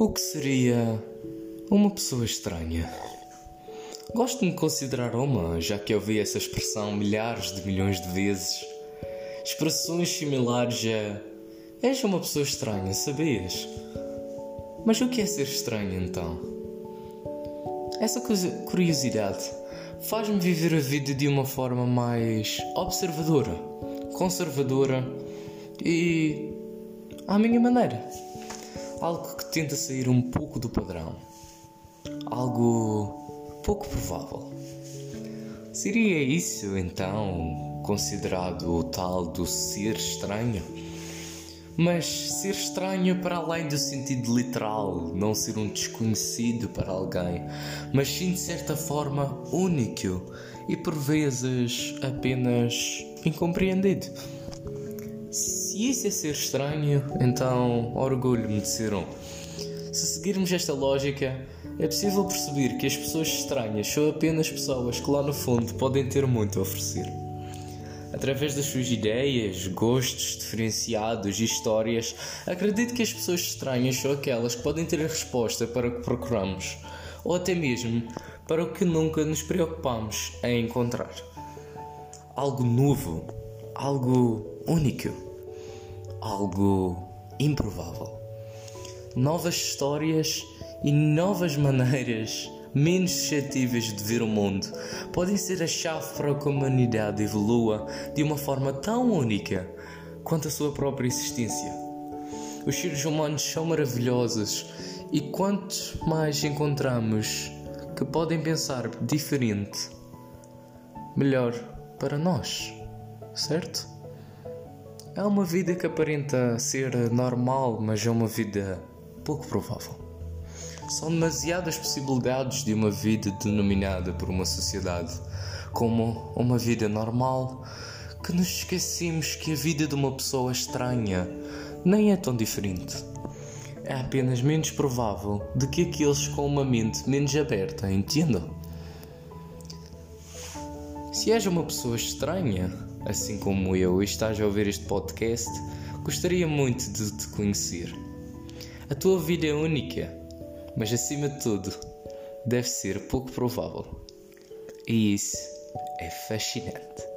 O que seria uma pessoa estranha? Gosto de me considerar uma, já que ouvi essa expressão milhares de milhões de vezes. Expressões similares a És uma pessoa estranha, sabias? Mas o que é ser estranho então? Essa curiosidade faz-me viver a vida de uma forma mais observadora, conservadora e à minha maneira. Algo que tenta sair um pouco do padrão. Algo pouco provável. Seria isso então considerado o tal do ser estranho? Mas ser estranho para além do sentido literal, não ser um desconhecido para alguém, mas sim de certa forma único e por vezes apenas incompreendido. Se isso é ser estranho, então orgulho-me de ser um. Se seguirmos esta lógica, é possível perceber que as pessoas estranhas são apenas pessoas que lá no fundo podem ter muito a oferecer. Através das suas ideias, gostos diferenciados e histórias, acredito que as pessoas estranhas são aquelas que podem ter a resposta para o que procuramos, ou até mesmo para o que nunca nos preocupamos em encontrar. Algo novo, algo único, algo improvável. Novas histórias e novas maneiras menos suscetíveis de ver o mundo podem ser a chave para que a humanidade evolua de uma forma tão única quanto a sua própria existência. Os seres humanos são maravilhosos e quanto mais encontramos que podem pensar diferente, melhor para nós, certo? É uma vida que aparenta ser normal, mas é uma vida pouco provável. São demasiadas possibilidades de uma vida denominada por uma sociedade como uma vida normal que nos esquecemos que a vida de uma pessoa estranha nem é tão diferente. É apenas menos provável de que aqueles com uma mente menos aberta entendam. Se és uma pessoa estranha, assim como eu, e estás a ouvir este podcast, gostaria muito de te conhecer. A tua vida é única mas acima de tudo, deve ser pouco provável. E isso é fascinante.